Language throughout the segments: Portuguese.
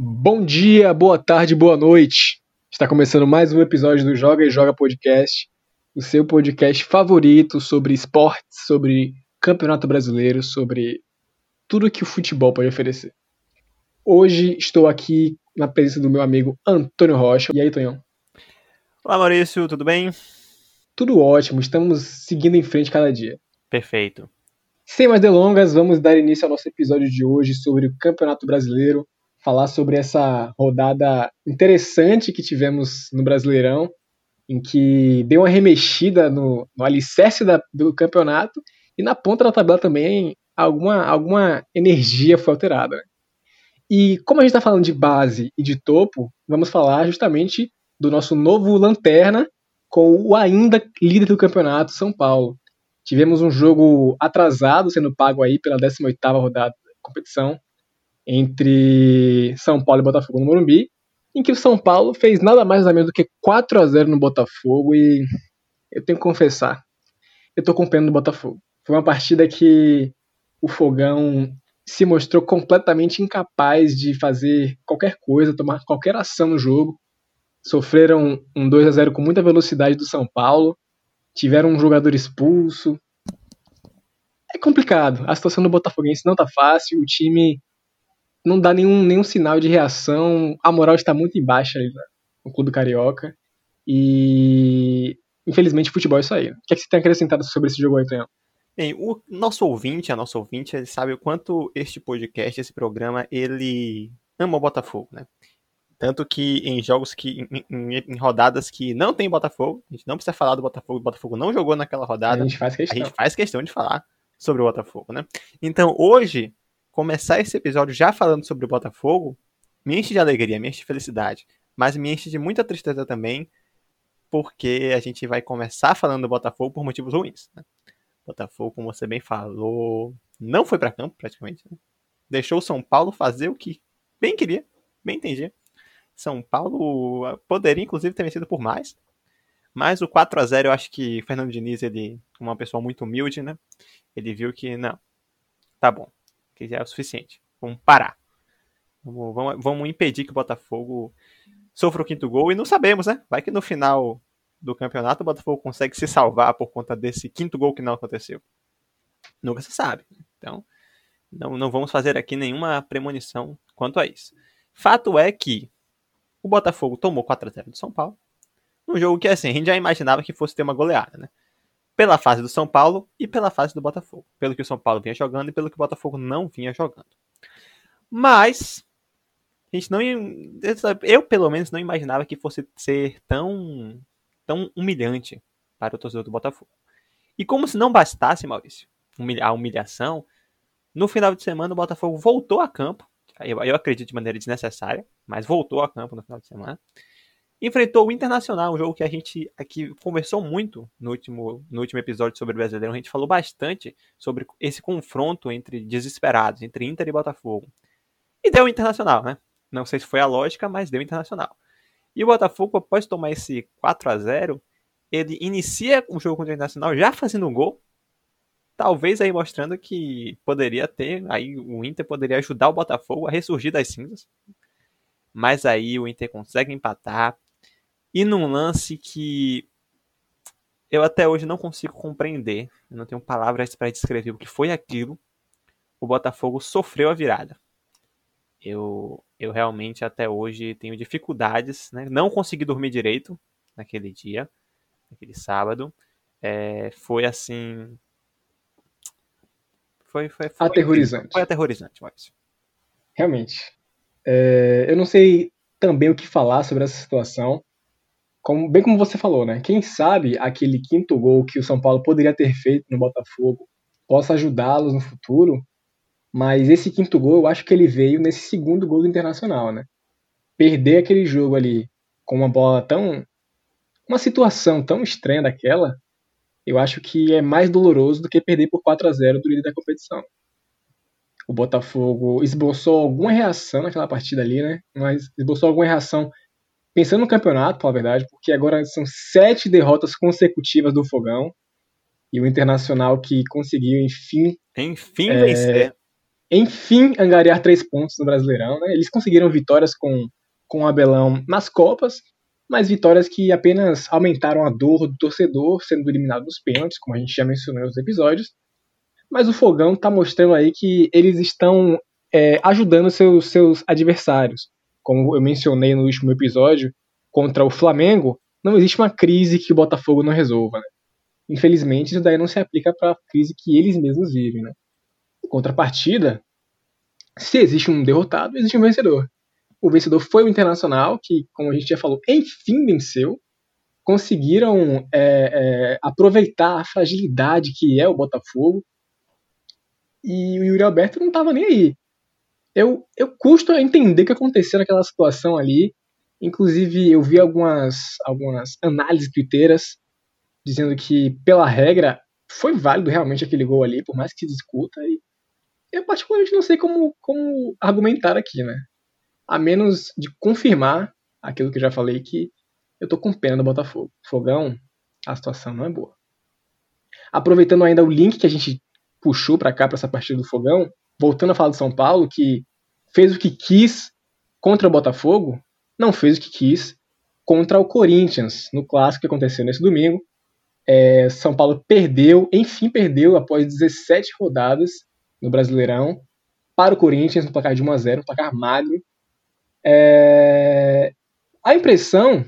Bom dia, boa tarde, boa noite. Está começando mais um episódio do Joga e Joga Podcast, o seu podcast favorito sobre esportes, sobre campeonato brasileiro, sobre tudo que o futebol pode oferecer. Hoje estou aqui na presença do meu amigo Antônio Rocha. E aí, Tonhão? Olá, Maurício, tudo bem? Tudo ótimo, estamos seguindo em frente cada dia. Perfeito. Sem mais delongas, vamos dar início ao nosso episódio de hoje sobre o Campeonato Brasileiro, falar sobre essa rodada interessante que tivemos no Brasileirão, em que deu uma remexida no, no alicerce da, do campeonato e na ponta da tabela também alguma, alguma energia foi alterada. Né? E como a gente está falando de base e de topo, vamos falar justamente do nosso novo lanterna com o ainda líder do campeonato, São Paulo. Tivemos um jogo atrasado sendo pago aí pela 18ª rodada da competição, entre São Paulo e Botafogo no Morumbi, em que o São Paulo fez nada mais nada menos do que 4 a 0 no Botafogo e eu tenho que confessar, eu tô com pena do Botafogo. Foi uma partida que o Fogão se mostrou completamente incapaz de fazer qualquer coisa, tomar qualquer ação no jogo. Sofreram um 2 a 0 com muita velocidade do São Paulo, tiveram um jogador expulso. É complicado. A situação do Botafoguense não tá fácil, o time não dá nenhum, nenhum sinal de reação. A moral está muito em baixa no clube carioca. E infelizmente o futebol é isso aí. O que, é que você tem acrescentado sobre esse jogo aí? Bem, o nosso ouvinte, a nossa ouvinte, ele sabe o quanto este podcast, esse programa, ele ama o Botafogo, né? Tanto que em jogos que. Em, em, em, rodadas que não tem Botafogo, a gente não precisa falar do Botafogo, o Botafogo não jogou naquela rodada. A gente faz questão. A gente faz questão de falar sobre o Botafogo, né? Então, hoje, começar esse episódio já falando sobre o Botafogo me enche de alegria, me enche de felicidade, mas me enche de muita tristeza também, porque a gente vai começar falando do Botafogo por motivos ruins. Né? Botafogo, como você bem falou, não foi para campo praticamente. Né? Deixou o São Paulo fazer o que bem queria, bem entendia. São Paulo poderia inclusive ter vencido por mais. Mas o 4 a 0 eu acho que Fernando Diniz, ele, uma pessoa muito humilde, né? Ele viu que não, tá bom que já é o suficiente. Vamos parar. Vamos, vamos, vamos impedir que o Botafogo sofra o quinto gol. E não sabemos, né? Vai que no final do campeonato o Botafogo consegue se salvar por conta desse quinto gol que não aconteceu. Nunca se sabe. Então, não, não vamos fazer aqui nenhuma premonição quanto a isso. Fato é que o Botafogo tomou 4 a 0 do São Paulo. Um jogo que, assim, a gente já imaginava que fosse ter uma goleada, né? Pela fase do São Paulo e pela fase do Botafogo. Pelo que o São Paulo vinha jogando e pelo que o Botafogo não vinha jogando. Mas a gente não eu pelo menos não imaginava que fosse ser tão tão humilhante para o torcedor do Botafogo. E como se não bastasse, Maurício, a humilhação, no final de semana o Botafogo voltou a campo. Eu, eu acredito de maneira desnecessária, mas voltou a campo no final de semana enfrentou o Internacional, um jogo que a gente aqui conversou muito no último, no último episódio sobre o Brasileiro. A gente falou bastante sobre esse confronto entre desesperados, entre Inter e Botafogo. E deu Internacional, né? Não sei se foi a lógica, mas deu Internacional. E o Botafogo, após tomar esse 4 a 0 ele inicia o jogo contra o Internacional já fazendo um gol. Talvez aí mostrando que poderia ter, aí o Inter poderia ajudar o Botafogo a ressurgir das cinzas. Mas aí o Inter consegue empatar, e num lance que eu até hoje não consigo compreender, não tenho palavras para descrever o que foi aquilo, o Botafogo sofreu a virada. Eu, eu realmente até hoje tenho dificuldades, né? não consegui dormir direito naquele dia, naquele sábado. É, foi assim. Foi, foi, foi aterrorizante. Foi aterrorizante, Maurício. Realmente. É, eu não sei também o que falar sobre essa situação como, bem como você falou, né? Quem sabe aquele quinto gol que o São Paulo poderia ter feito no Botafogo possa ajudá-los no futuro, mas esse quinto gol eu acho que ele veio nesse segundo gol do Internacional, né? Perder aquele jogo ali com uma bola tão. uma situação tão estranha daquela, eu acho que é mais doloroso do que perder por 4 a 0 do líder da competição. O Botafogo esboçou alguma reação naquela partida ali, né? Mas esboçou alguma reação pensando no campeonato, a verdade, porque agora são sete derrotas consecutivas do Fogão e o Internacional que conseguiu, enfim. Enfim, é, vencer. enfim angariar três pontos no Brasileirão. Né? Eles conseguiram vitórias com, com o Abelão nas Copas, mas vitórias que apenas aumentaram a dor do torcedor, sendo eliminado nos pênaltis, como a gente já mencionou nos episódios. Mas o Fogão está mostrando aí que eles estão é, ajudando seus, seus adversários. Como eu mencionei no último episódio, contra o Flamengo, não existe uma crise que o Botafogo não resolva. Né? Infelizmente, isso daí não se aplica para a crise que eles mesmos vivem. Né? Em contrapartida, se existe um derrotado, existe um vencedor. O vencedor foi o Internacional, que, como a gente já falou, enfim venceu. Conseguiram é, é, aproveitar a fragilidade que é o Botafogo. E o Yuri Alberto não estava nem aí. Eu, eu custo a entender o que aconteceu naquela situação ali. Inclusive, eu vi algumas, algumas análises twitteiras dizendo que, pela regra, foi válido realmente aquele gol ali, por mais que se discuta. E eu, particularmente, não sei como, como argumentar aqui, né? A menos de confirmar aquilo que eu já falei, que eu tô com pena do Botafogo. Fogão, a situação não é boa. Aproveitando ainda o link que a gente puxou para cá, para essa partida do Fogão, voltando a falar do São Paulo, que fez o que quis contra o Botafogo, não fez o que quis contra o Corinthians, no clássico que aconteceu nesse domingo. É, São Paulo perdeu, enfim perdeu, após 17 rodadas no Brasileirão, para o Corinthians, no placar de 1 a 0 um placar magro. É... A impressão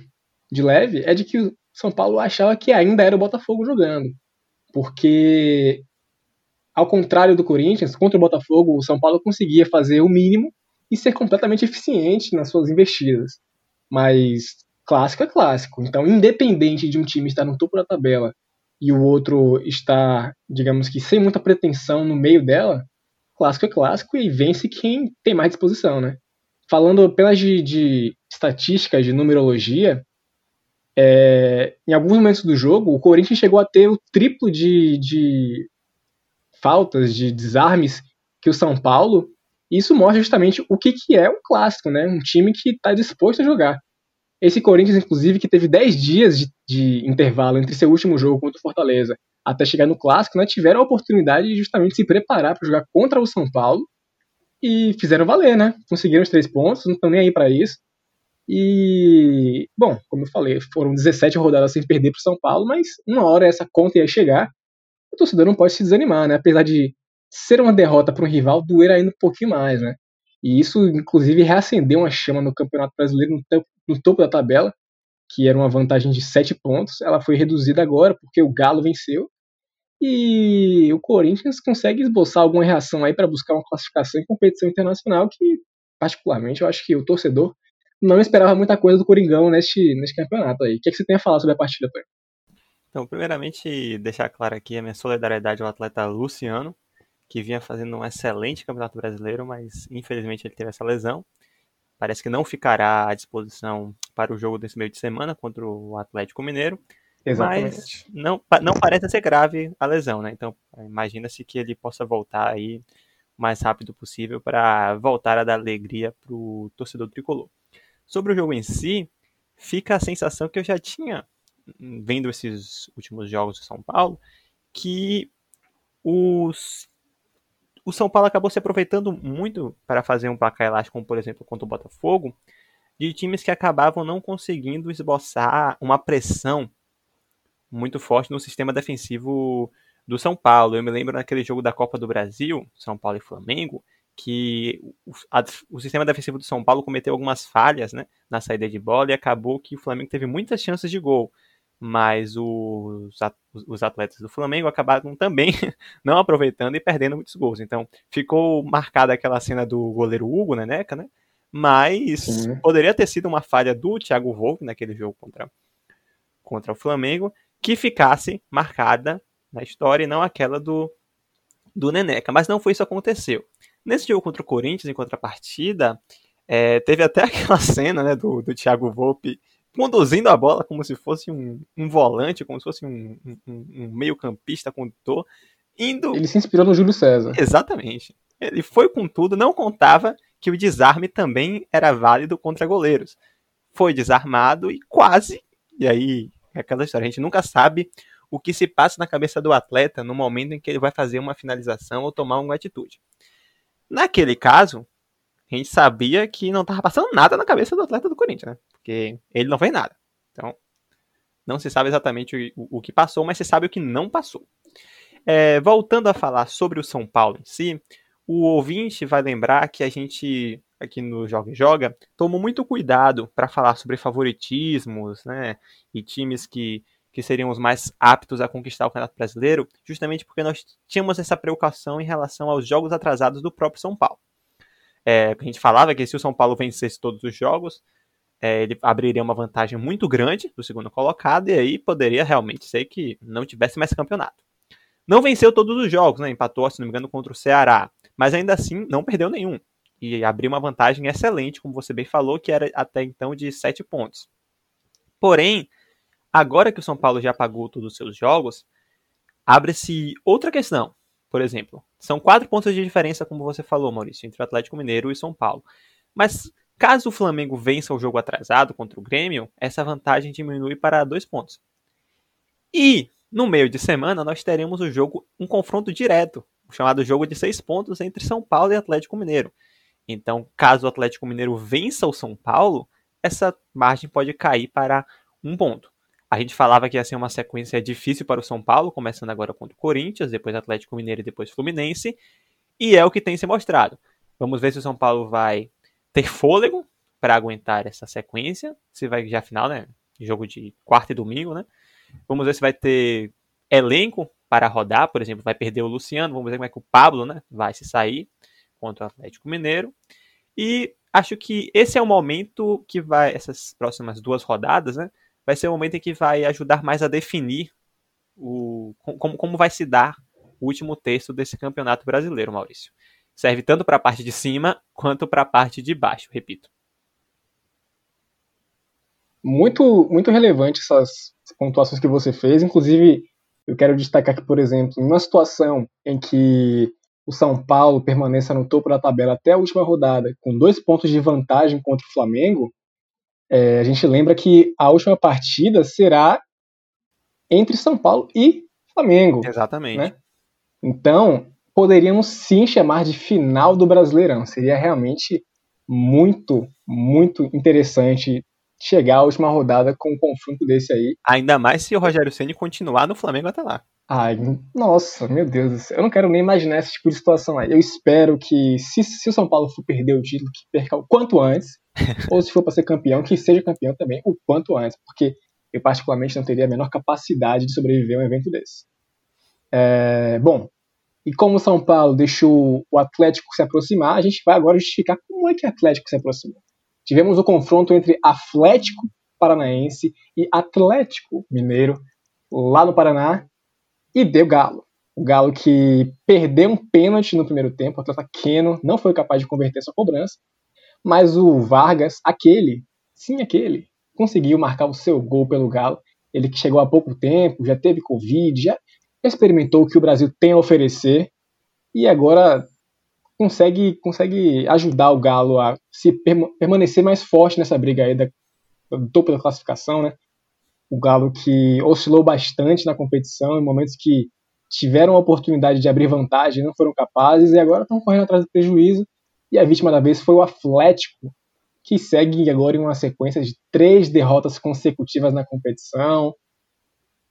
de leve é de que o São Paulo achava que ainda era o Botafogo jogando, porque ao contrário do Corinthians, contra o Botafogo, o São Paulo conseguia fazer o mínimo e ser completamente eficiente nas suas investidas. Mas clássico é clássico. Então, independente de um time estar no topo da tabela e o outro estar, digamos que, sem muita pretensão no meio dela, clássico é clássico e vence quem tem mais disposição, né? Falando apenas de, de estatísticas, de numerologia, é, em alguns momentos do jogo, o Corinthians chegou a ter o triplo de, de faltas, de desarmes que o São Paulo. Isso mostra justamente o que, que é um clássico, né? Um time que está disposto a jogar. Esse Corinthians, inclusive, que teve 10 dias de, de, intervalo entre seu último jogo contra o Fortaleza até chegar no clássico, né, tiveram a oportunidade de justamente se preparar para jogar contra o São Paulo e fizeram valer, né? Conseguiram os três pontos, não estão nem aí para isso. E, bom, como eu falei, foram 17 rodadas sem perder para o São Paulo, mas uma hora essa conta ia chegar o torcedor não pode se desanimar, né? Apesar de ser uma derrota para um rival, doer ainda um pouquinho mais, né? E isso, inclusive, reacendeu uma chama no Campeonato Brasileiro no, topo, no topo da tabela, que era uma vantagem de 7 pontos. Ela foi reduzida agora porque o Galo venceu. E o Corinthians consegue esboçar alguma reação aí para buscar uma classificação em competição internacional que, particularmente, eu acho que o torcedor não esperava muita coisa do Coringão neste, neste campeonato aí. O que, é que você tem a falar sobre a partida, Tony? Então, primeiramente, deixar claro aqui a minha solidariedade ao atleta Luciano, que vinha fazendo um excelente campeonato brasileiro, mas infelizmente ele teve essa lesão. Parece que não ficará à disposição para o jogo desse meio de semana contra o Atlético Mineiro. Exatamente. Mas não, não parece ser grave a lesão, né? Então, imagina-se que ele possa voltar aí o mais rápido possível para voltar a dar alegria para o torcedor tricolor. Sobre o jogo em si, fica a sensação que eu já tinha vendo esses últimos jogos do São Paulo, que os, o São Paulo acabou se aproveitando muito para fazer um placar elástico, como por exemplo contra o Botafogo, de times que acabavam não conseguindo esboçar uma pressão muito forte no sistema defensivo do São Paulo. Eu me lembro naquele jogo da Copa do Brasil, São Paulo e Flamengo, que o, a, o, sistema defensivo do São Paulo cometeu algumas falhas né, na saída de bola e acabou que o Flamengo teve muitas chances de gol mas os, os atletas do Flamengo acabaram também não aproveitando e perdendo muitos gols. Então ficou marcada aquela cena do goleiro Hugo Neneca, né? Mas uhum. poderia ter sido uma falha do Thiago Volpe naquele jogo contra, contra o Flamengo que ficasse marcada na história e não aquela do, do Neneca. Mas não foi isso que aconteceu. Nesse jogo contra o Corinthians, em contrapartida, é, teve até aquela cena né, do, do Thiago Volpe conduzindo a bola como se fosse um, um volante, como se fosse um, um, um meio-campista condutor. Indo... Ele se inspirou no Júlio César. Exatamente. Ele foi com tudo, não contava que o desarme também era válido contra goleiros. Foi desarmado e quase. E aí, é aquela história, a gente nunca sabe o que se passa na cabeça do atleta no momento em que ele vai fazer uma finalização ou tomar uma atitude. Naquele caso, a gente sabia que não estava passando nada na cabeça do atleta do Corinthians, né? Porque ele não fez nada. Então, não se sabe exatamente o, o que passou, mas se sabe o que não passou. É, voltando a falar sobre o São Paulo em si, o ouvinte vai lembrar que a gente, aqui no Joga e Joga, tomou muito cuidado para falar sobre favoritismos, né? E times que, que seriam os mais aptos a conquistar o Campeonato Brasileiro, justamente porque nós tínhamos essa preocupação em relação aos jogos atrasados do próprio São Paulo. É, a gente falava que se o São Paulo vencesse todos os jogos, é, ele abriria uma vantagem muito grande do segundo colocado, e aí poderia realmente ser que não tivesse mais campeonato. Não venceu todos os jogos, né? Empatou, se não me engano, contra o Ceará. Mas ainda assim, não perdeu nenhum. E abriu uma vantagem excelente, como você bem falou, que era até então de 7 pontos. Porém, agora que o São Paulo já pagou todos os seus jogos, abre-se outra questão. Por exemplo, são quatro pontos de diferença, como você falou, Maurício, entre o Atlético Mineiro e São Paulo. Mas caso o Flamengo vença o jogo atrasado contra o Grêmio, essa vantagem diminui para dois pontos. E no meio de semana, nós teremos o jogo, um confronto direto, o chamado jogo de seis pontos entre São Paulo e Atlético Mineiro. Então, caso o Atlético Mineiro vença o São Paulo, essa margem pode cair para um ponto. A gente falava que ia ser uma sequência difícil para o São Paulo, começando agora contra o Corinthians, depois Atlético Mineiro e depois Fluminense, e é o que tem se mostrado. Vamos ver se o São Paulo vai ter fôlego para aguentar essa sequência, se vai já final, né? Jogo de quarta e domingo, né? Vamos ver se vai ter elenco para rodar, por exemplo, vai perder o Luciano, vamos ver como é que o Pablo né, vai se sair contra o Atlético Mineiro. E acho que esse é o momento que vai, essas próximas duas rodadas, né, vai ser o momento em que vai ajudar mais a definir o, como, como vai se dar o último texto desse campeonato brasileiro, Maurício. Serve tanto para a parte de cima quanto para a parte de baixo, repito. Muito, muito relevante essas pontuações que você fez. Inclusive, eu quero destacar que, por exemplo, em uma situação em que o São Paulo permaneça no topo da tabela até a última rodada, com dois pontos de vantagem contra o Flamengo, é, a gente lembra que a última partida será entre São Paulo e Flamengo. Exatamente. Né? Então, poderíamos sim chamar de final do Brasileirão. Seria realmente muito, muito interessante chegar à última rodada com um confronto desse aí. Ainda mais se o Rogério Ceni continuar no Flamengo até lá. Ai, nossa, meu Deus do céu. Eu não quero nem imaginar esse tipo de situação aí. Eu espero que, se, se o São Paulo for perder o título, que perca o quanto antes. ou se for para ser campeão, que seja campeão também o quanto antes. Porque eu, particularmente, não teria a menor capacidade de sobreviver a um evento desse. É, bom, e como o São Paulo deixou o Atlético se aproximar, a gente vai agora justificar como é que o Atlético se aproximou. Tivemos o confronto entre Atlético Paranaense e Atlético Mineiro, lá no Paraná, e deu Galo. O Galo que perdeu um pênalti no primeiro tempo, o atleta Keno não foi capaz de converter sua cobrança, mas o Vargas, aquele, sim aquele, conseguiu marcar o seu gol pelo Galo. Ele que chegou há pouco tempo, já teve Covid, já experimentou o que o Brasil tem a oferecer e agora consegue, consegue ajudar o Galo a se permanecer mais forte nessa briga aí da, do topo da classificação, né? O Galo que oscilou bastante na competição em momentos que tiveram a oportunidade de abrir vantagem, não foram capazes e agora estão correndo atrás do prejuízo. E a vítima da vez foi o Atlético, que segue agora em uma sequência de três derrotas consecutivas na competição.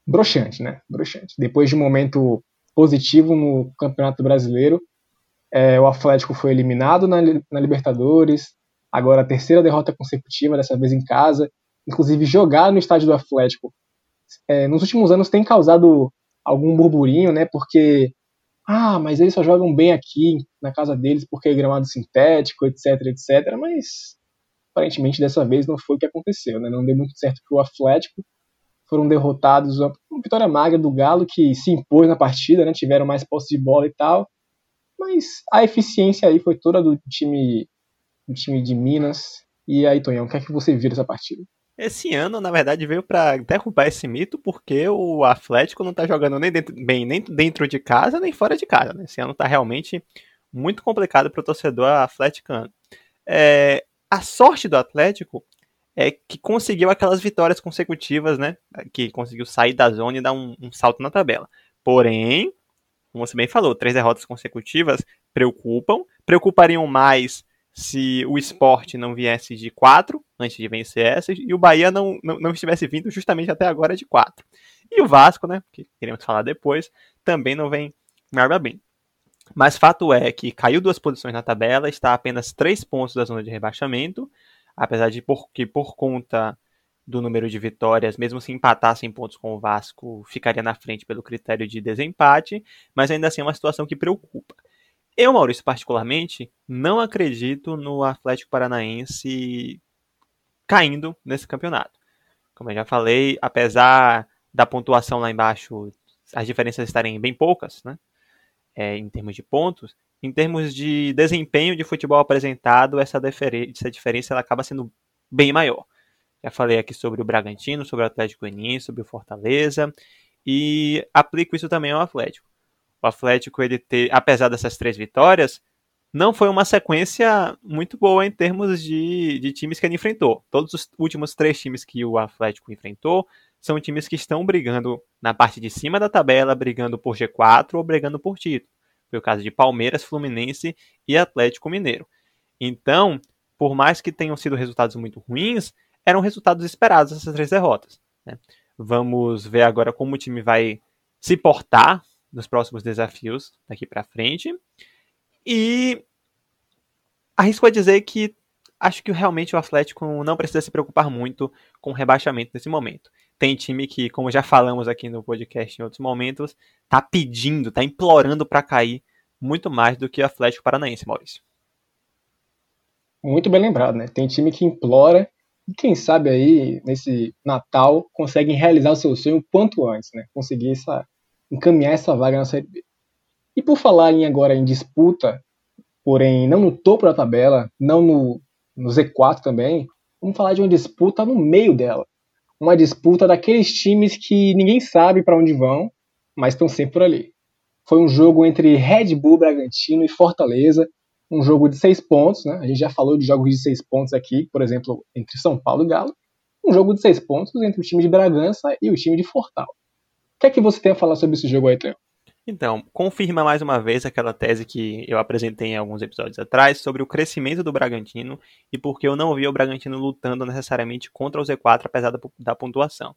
Broxante, né? Broxante. Depois de um momento positivo no Campeonato Brasileiro, é, o Atlético foi eliminado na, na, Libertadores, agora a terceira derrota consecutiva, dessa vez em casa. Inclusive, jogar no estádio do Atlético é, nos últimos anos tem causado algum burburinho, né? Porque, ah, mas eles só jogam bem aqui na casa deles porque é gramado sintético, etc, etc. Mas aparentemente dessa vez não foi o que aconteceu, né? Não deu muito certo para o Atlético. Foram derrotados, uma vitória magra do Galo que se impôs na partida, né? Tiveram mais posse de bola e tal mas a eficiência aí foi toda do time, do time de Minas. E aí, Tonhão, o que é que você viu dessa partida? Esse ano, na verdade, veio para derrubar esse mito, porque o Atlético não tá jogando nem dentro, bem nem dentro de casa, nem fora de casa. Né? Esse ano tá realmente muito complicado para o torcedor atleticano. É, a sorte do Atlético é que conseguiu aquelas vitórias consecutivas, né? Que conseguiu sair da zona e dar um, um salto na tabela. Porém, como você bem falou, três derrotas consecutivas preocupam, preocupariam mais se o esporte não viesse de 4 antes de vencer essas e o Bahia não, não, não, estivesse vindo justamente até agora de 4. E o Vasco, né, que queremos falar depois, também não vem nada bem. Mas fato é que caiu duas posições na tabela, está a apenas 3 pontos da zona de rebaixamento, apesar de por, que por conta do número de vitórias, mesmo se empatassem pontos com o Vasco, ficaria na frente pelo critério de desempate, mas ainda assim é uma situação que preocupa. Eu, Maurício, particularmente, não acredito no Atlético Paranaense caindo nesse campeonato. Como eu já falei, apesar da pontuação lá embaixo, as diferenças estarem bem poucas, né? É, em termos de pontos, em termos de desempenho de futebol apresentado, essa, essa diferença ela acaba sendo bem maior. Já falei aqui sobre o Bragantino, sobre o Atlético Goianiense, sobre o Fortaleza, e aplico isso também ao Atlético. O Atlético, ele ter, apesar dessas três vitórias, não foi uma sequência muito boa em termos de, de times que ele enfrentou. Todos os últimos três times que o Atlético enfrentou são times que estão brigando na parte de cima da tabela, brigando por G4 ou brigando por título. Foi o caso de Palmeiras, Fluminense e Atlético Mineiro. Então, por mais que tenham sido resultados muito ruins, eram resultados esperados essas três derrotas. Né? Vamos ver agora como o time vai se portar nos próximos desafios daqui para frente. E arrisco a dizer que acho que realmente o Atlético não precisa se preocupar muito com o rebaixamento nesse momento. Tem time que, como já falamos aqui no podcast em outros momentos, tá pedindo, tá implorando para cair muito mais do que o Atlético Paranaense, Maurício. Muito bem lembrado, né? Tem time que implora e quem sabe aí, nesse Natal, conseguem realizar o seu sonho o quanto antes, né? Conseguir essa, encaminhar essa vaga na Série B. E por falar em agora em disputa, porém não no topo da tabela, não no, no Z4 também, vamos falar de uma disputa no meio dela. Uma disputa daqueles times que ninguém sabe para onde vão, mas estão sempre por ali. Foi um jogo entre Red Bull Bragantino e Fortaleza, um jogo de seis pontos, né? A gente já falou de jogos de seis pontos aqui, por exemplo, entre São Paulo e Galo. Um jogo de seis pontos entre o time de Bragança e o time de Fortal. O que é que você tem a falar sobre esse jogo aí, Theo? Então, confirma mais uma vez aquela tese que eu apresentei em alguns episódios atrás sobre o crescimento do Bragantino e porque eu não vi o Bragantino lutando necessariamente contra o Z4 apesar da, da pontuação.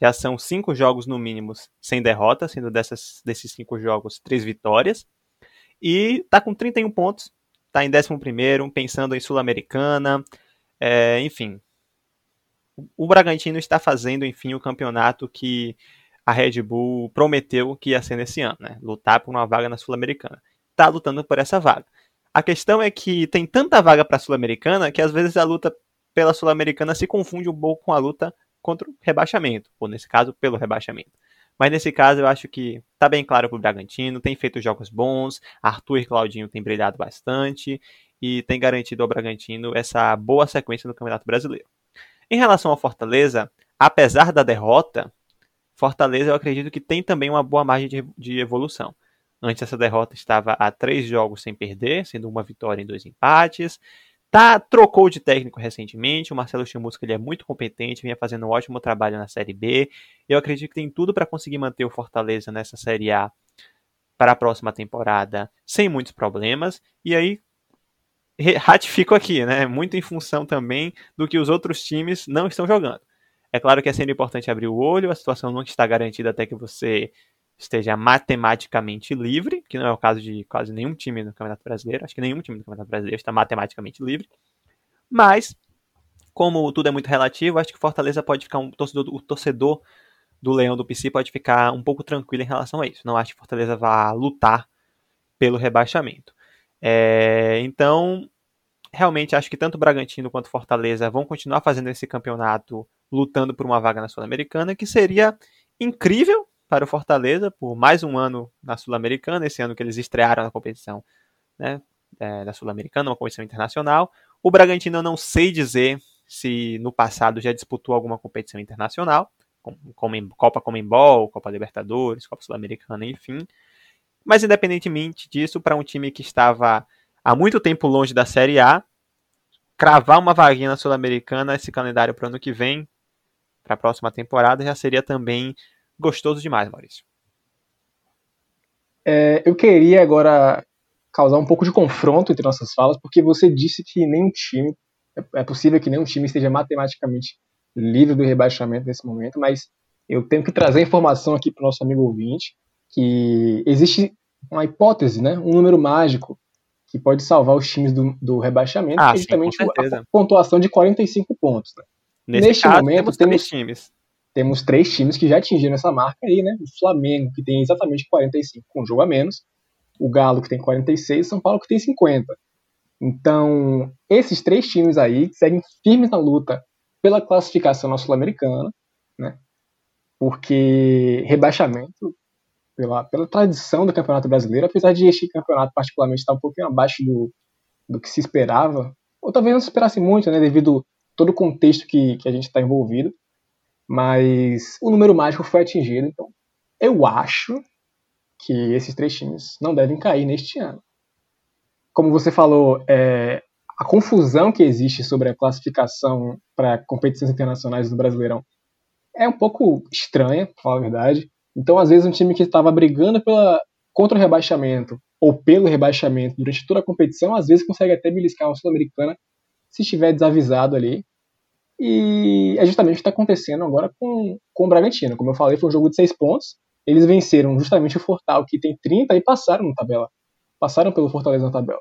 Já são cinco jogos no mínimo sem derrota, sendo dessas, desses cinco jogos três vitórias. E tá com 31 pontos, está em 11 pensando em Sul-Americana, é, enfim. O Bragantino está fazendo, enfim, o campeonato que a Red Bull prometeu que ia ser nesse ano, né? Lutar por uma vaga na Sul-Americana. Está lutando por essa vaga. A questão é que tem tanta vaga para a Sul-Americana que às vezes a luta pela Sul-Americana se confunde um pouco com a luta contra o rebaixamento, ou nesse caso, pelo rebaixamento. Mas nesse caso eu acho que tá bem claro pro Bragantino, tem feito jogos bons, Arthur e Claudinho têm brilhado bastante e tem garantido ao Bragantino essa boa sequência no Campeonato Brasileiro. Em relação ao Fortaleza, apesar da derrota, Fortaleza eu acredito que tem também uma boa margem de, de evolução. Antes essa derrota estava a três jogos sem perder, sendo uma vitória em dois empates. Tá, trocou de técnico recentemente, o Marcelo Chamusca ele é muito competente, vinha fazendo um ótimo trabalho na Série B. Eu acredito que tem tudo para conseguir manter o Fortaleza nessa Série A para a próxima temporada sem muitos problemas. E aí ratifico aqui, né? Muito em função também do que os outros times não estão jogando. É claro que é sempre importante abrir o olho, a situação não está garantida até que você esteja matematicamente livre, que não é o caso de quase nenhum time no Campeonato Brasileiro. Acho que nenhum time no Campeonato Brasileiro está matematicamente livre. Mas, como tudo é muito relativo, acho que Fortaleza pode ficar um torcedor, o torcedor do Leão do PC pode ficar um pouco tranquilo em relação a isso. Não acho que Fortaleza vá lutar pelo rebaixamento. É, então, realmente acho que tanto o Bragantino quanto o Fortaleza vão continuar fazendo esse campeonato lutando por uma vaga na Sul-Americana, que seria incrível para o Fortaleza por mais um ano na Sul-Americana, esse ano que eles estrearam na competição né, é, da Sul-Americana, uma competição internacional. O Bragantino eu não sei dizer se no passado já disputou alguma competição internacional, como Copa Comembol, Copa Libertadores, Copa Sul-Americana, enfim. Mas independentemente disso, para um time que estava há muito tempo longe da Série A, cravar uma vaguinha na Sul-Americana, esse calendário para o ano que vem, para a próxima temporada, já seria também gostoso demais, Maurício. É, eu queria agora causar um pouco de confronto entre nossas falas, porque você disse que nenhum time, é, possível que nenhum time esteja matematicamente livre do rebaixamento nesse momento, mas eu tenho que trazer informação aqui para o nosso amigo ouvinte que existe uma hipótese, né, um número mágico que pode salvar os times do, do rebaixamento, ah, é justamente sim, a pontuação de 45 pontos. Né? Nesse Neste caso, momento, temos, temos, times. Temos três times que já atingiram essa marca aí, né? O Flamengo, que tem exatamente 45 com um jogo a menos, o Galo, que tem 46, e São Paulo, que tem 50. Então, esses três times aí seguem firmes na luta pela classificação na Sul-Americana, né? Porque rebaixamento, pela, pela tradição do Campeonato Brasileiro, apesar de este campeonato particularmente estar um pouquinho abaixo do, do que se esperava, ou talvez não se esperasse muito, né? Devido todo o contexto que, que a gente está envolvido, mas o número mágico foi atingido, então eu acho que esses três times não devem cair neste ano. Como você falou, é, a confusão que existe sobre a classificação para competições internacionais do Brasileirão é um pouco estranha, para falar a verdade. Então, às vezes, um time que estava brigando pela, contra o rebaixamento ou pelo rebaixamento durante toda a competição, às vezes consegue até beliscar uma Sul-Americana se estiver desavisado ali. E é justamente o que está acontecendo agora com, com o Bragantino. Como eu falei, foi um jogo de seis pontos. Eles venceram justamente o Fortal, que tem 30, e passaram na tabela. Passaram pelo Fortaleza na tabela.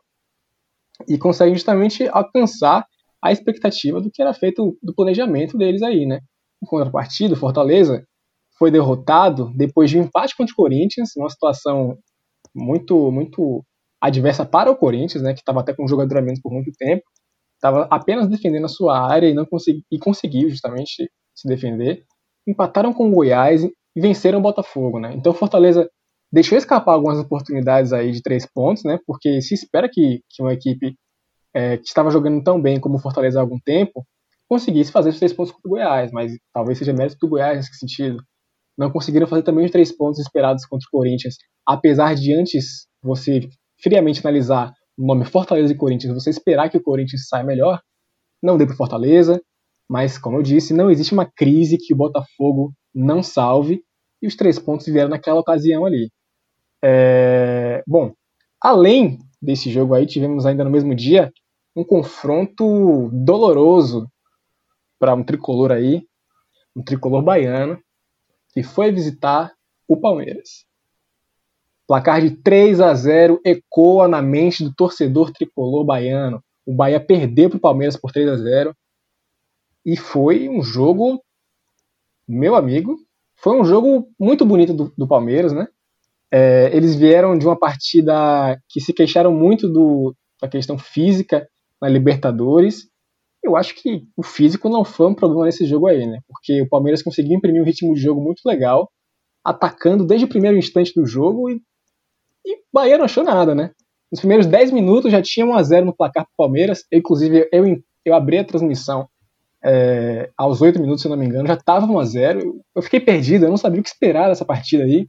E conseguem justamente alcançar a expectativa do que era feito do planejamento deles aí, né? Em contrapartida, o Fortaleza foi derrotado depois de um empate contra o Corinthians, uma situação muito, muito adversa para o Corinthians, né? Que estava até com um jogador a menos por muito tempo estava apenas defendendo a sua área e não consegui, e conseguiu justamente se defender. Empataram com o Goiás e venceram o Botafogo, né? Então Fortaleza deixou escapar algumas oportunidades aí de três pontos, né? Porque se espera que, que uma equipe é, que estava jogando tão bem como o Fortaleza há algum tempo conseguisse fazer os três pontos contra o Goiás, mas talvez seja mérito do Goiás nesse sentido. Não conseguiram fazer também os três pontos esperados contra o Corinthians, apesar de antes você friamente analisar o nome Fortaleza e Corinthians, você esperar que o Corinthians saia melhor, não deu para Fortaleza, mas como eu disse, não existe uma crise que o Botafogo não salve e os três pontos vieram naquela ocasião ali. É... Bom, além desse jogo aí, tivemos ainda no mesmo dia um confronto doloroso para um tricolor aí, um tricolor baiano, que foi visitar o Palmeiras. Placar de 3 a 0 ecoa na mente do torcedor tricolor baiano. O Bahia perdeu para o Palmeiras por 3 a 0 e foi um jogo, meu amigo, foi um jogo muito bonito do, do Palmeiras, né? É, eles vieram de uma partida que se queixaram muito do, da questão física na Libertadores. Eu acho que o físico não foi um problema nesse jogo aí, né? Porque o Palmeiras conseguiu imprimir um ritmo de jogo muito legal, atacando desde o primeiro instante do jogo e e o Bahia não achou nada, né? Nos primeiros 10 minutos já tinha 1x0 no placar pro Palmeiras. Eu, inclusive, eu, eu abri a transmissão é, aos 8 minutos, se não me engano, já tava 1x0. Eu, eu fiquei perdido, eu não sabia o que esperar dessa partida aí.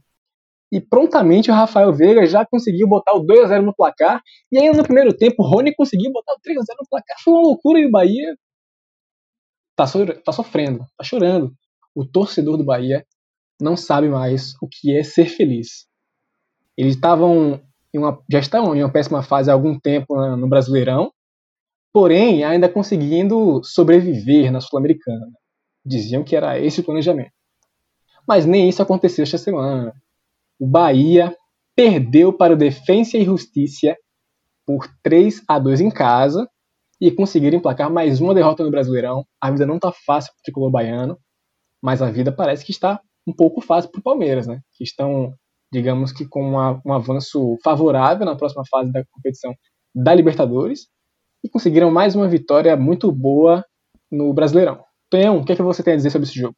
E prontamente o Rafael Veiga já conseguiu botar o 2x0 no placar. E ainda no primeiro tempo o Rony conseguiu botar o 3x0 no placar. Foi uma loucura e o Bahia tá, so, tá sofrendo, tá chorando. O torcedor do Bahia não sabe mais o que é ser feliz. Eles estavam já estão em uma péssima fase há algum tempo no Brasileirão, porém ainda conseguindo sobreviver na Sul-Americana. Diziam que era esse o planejamento. Mas nem isso aconteceu esta semana. O Bahia perdeu para o Defensa e Justiça por 3 a 2 em casa e conseguiram emplacar mais uma derrota no Brasileirão. A vida não está fácil para o tricolor baiano, mas a vida parece que está um pouco fácil para o Palmeiras, né? Que estão digamos que com uma, um avanço favorável na próxima fase da competição da Libertadores e conseguiram mais uma vitória muito boa no Brasileirão. Tonhão, o que, é que você tem a dizer sobre esse jogo?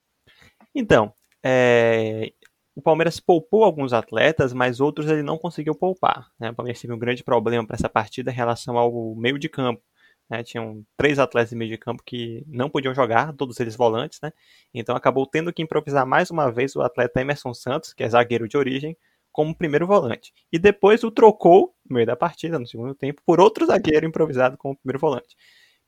Então, é... o Palmeiras poupou alguns atletas, mas outros ele não conseguiu poupar. Né? O Palmeiras teve um grande problema para essa partida em relação ao meio de campo. Né? Tinham três atletas de meio de campo que não podiam jogar, todos eles volantes, né? Então acabou tendo que improvisar mais uma vez o atleta Emerson Santos, que é zagueiro de origem, como primeiro volante. E depois o trocou no meio da partida, no segundo tempo, por outro zagueiro improvisado como primeiro volante.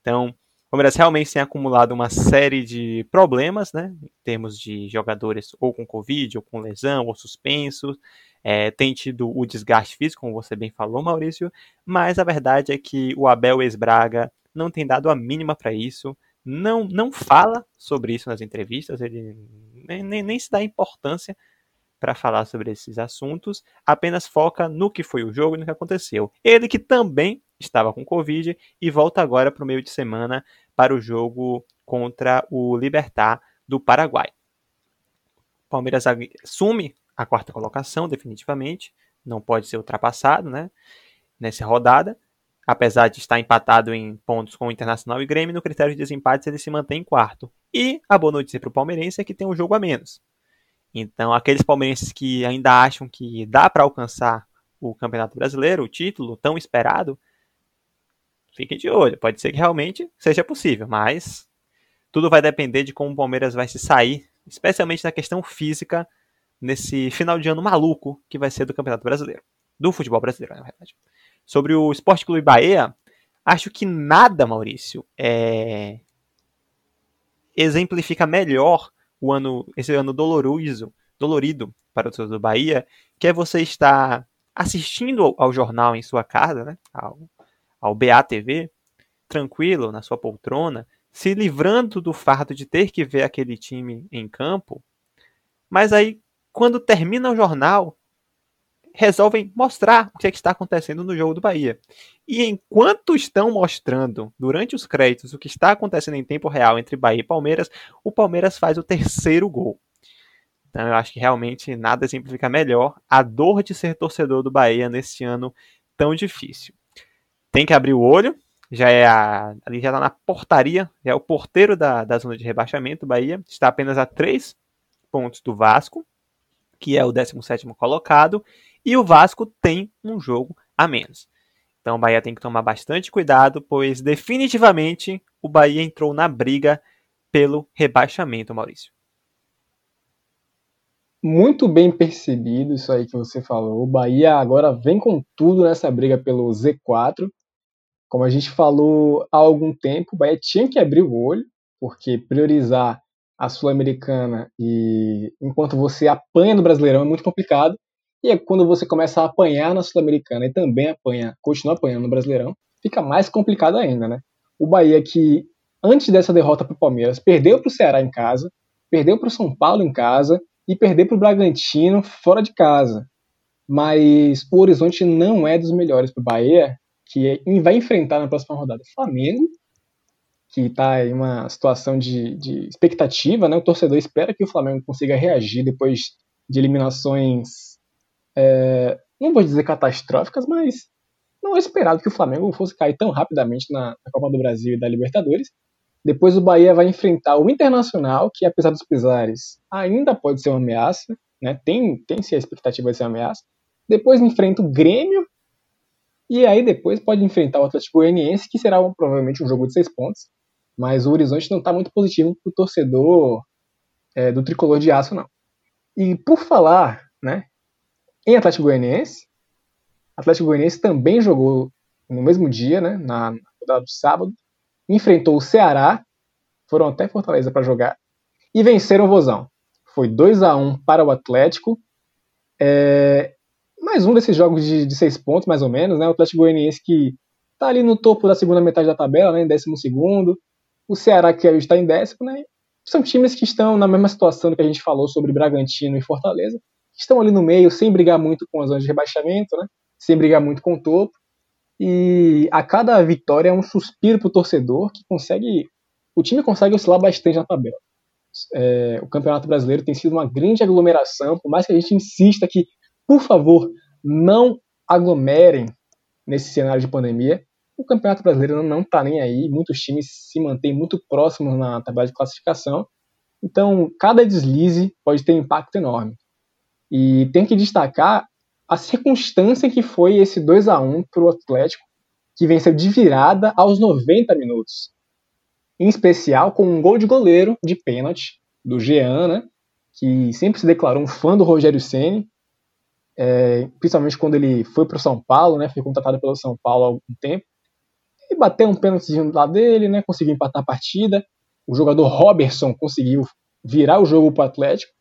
Então, Palmeiras realmente tem acumulado uma série de problemas, né? Em termos de jogadores ou com Covid, ou com lesão, ou suspensos. é, tem tido o desgaste físico, como você bem falou, Maurício, mas a verdade é que o Abel ex-Braga não tem dado a mínima para isso, não, não fala sobre isso nas entrevistas, ele nem, nem, nem se dá importância para falar sobre esses assuntos, apenas foca no que foi o jogo e no que aconteceu. Ele que também estava com Covid e volta agora para o meio de semana para o jogo contra o Libertar do Paraguai. Palmeiras assume a quarta colocação, definitivamente. Não pode ser ultrapassado, né? Nessa rodada. Apesar de estar empatado em pontos com o Internacional e Grêmio, no critério de desempate ele se mantém em quarto. E a boa notícia para o palmeirense é que tem um jogo a menos. Então, aqueles palmeirenses que ainda acham que dá para alcançar o Campeonato Brasileiro, o título tão esperado, fiquem de olho. Pode ser que realmente seja possível, mas tudo vai depender de como o Palmeiras vai se sair, especialmente na questão física nesse final de ano maluco que vai ser do Campeonato Brasileiro. Do futebol brasileiro, na verdade. Sobre o Esporte Clube Bahia, acho que nada, Maurício, é... exemplifica melhor o ano, esse ano doloroso, dolorido para o torcedor do Bahia, que é você estar assistindo ao jornal em sua casa, né, ao, ao BATV, tranquilo, na sua poltrona, se livrando do fardo de ter que ver aquele time em campo, mas aí quando termina o jornal, resolvem mostrar o que, é que está acontecendo no jogo do Bahia. E enquanto estão mostrando, durante os créditos, o que está acontecendo em tempo real entre Bahia e Palmeiras, o Palmeiras faz o terceiro gol. Então eu acho que realmente nada exemplifica melhor a dor de ser torcedor do Bahia neste ano tão difícil. Tem que abrir o olho, já é a, ali já está na portaria, já é o porteiro da, da zona de rebaixamento, Bahia, está apenas a três pontos do Vasco, que é o 17 colocado, e o Vasco tem um jogo a menos. Então o Bahia tem que tomar bastante cuidado, pois definitivamente o Bahia entrou na briga pelo rebaixamento, Maurício. Muito bem percebido isso aí que você falou. O Bahia agora vem com tudo nessa briga pelo Z4. Como a gente falou há algum tempo, o Bahia tinha que abrir o olho, porque priorizar a Sul-Americana e enquanto você apanha no Brasileirão é muito complicado. E é quando você começa a apanhar na Sul-Americana e também apanha, continua apanhando no Brasileirão, fica mais complicado ainda, né? O Bahia que antes dessa derrota para o Palmeiras perdeu para o Ceará em casa, perdeu para o São Paulo em casa e perdeu para o Bragantino fora de casa. Mas o horizonte não é dos melhores para o Bahia, que vai enfrentar na próxima rodada Flamengo que está em uma situação de, de, expectativa, né? O torcedor espera que o Flamengo consiga reagir depois de eliminações, é, não vou dizer catastróficas, mas não é esperado que o Flamengo fosse cair tão rapidamente na, Copa do Brasil e da Libertadores. Depois o Bahia vai enfrentar o Internacional, que apesar dos pesares ainda pode ser uma ameaça, né? Tem, tem-se a expectativa de ser uma ameaça. Depois enfrenta o Grêmio, e aí depois pode enfrentar o Atlético Goianiense, que será provavelmente um jogo de seis pontos mas o horizonte não está muito positivo para o torcedor é, do tricolor de aço, não. E por falar né, em Atlético Goianiense, Atlético Goianiense também jogou no mesmo dia, né, na rodada do sábado, enfrentou o Ceará, foram até Fortaleza para jogar, e venceram o Vozão. Foi 2 a 1 para o Atlético. É, mais um desses jogos de, de, seis pontos, mais ou menos, né? O Atlético Goianiense que está ali no topo da segunda metade da tabela, né, em décimo segundo, o Ceará, que está em décimo, né? São times que estão na mesma situação do que a gente falou sobre Bragantino e Fortaleza, que estão ali no meio, sem brigar muito com as zonas de rebaixamento, né? Sem brigar muito com o topo. E a cada vitória é um suspiro para o torcedor que consegue. O time consegue oscilar bastante na tabela. É, o Campeonato Brasileiro tem sido uma grande aglomeração, por mais que a gente insista que, por favor, não aglomerem nesse cenário de pandemia o Campeonato Brasileiro não está nem aí, muitos times se mantêm muito próximos na tabela de classificação, então cada deslize pode ter um impacto enorme. E tem que destacar a circunstância que foi esse 2 a 1 para o Atlético, que venceu de virada aos 90 minutos. Em especial com um gol de goleiro de pênalti do Jean, né, que sempre se declarou um fã do Rogério Ceni, é, principalmente quando ele foi para o São Paulo, né, foi contratado pelo São Paulo há algum tempo e bateu um pênalti do lado dele, né? Conseguiu empatar a partida. O jogador Robertson conseguiu virar o jogo para o Atlético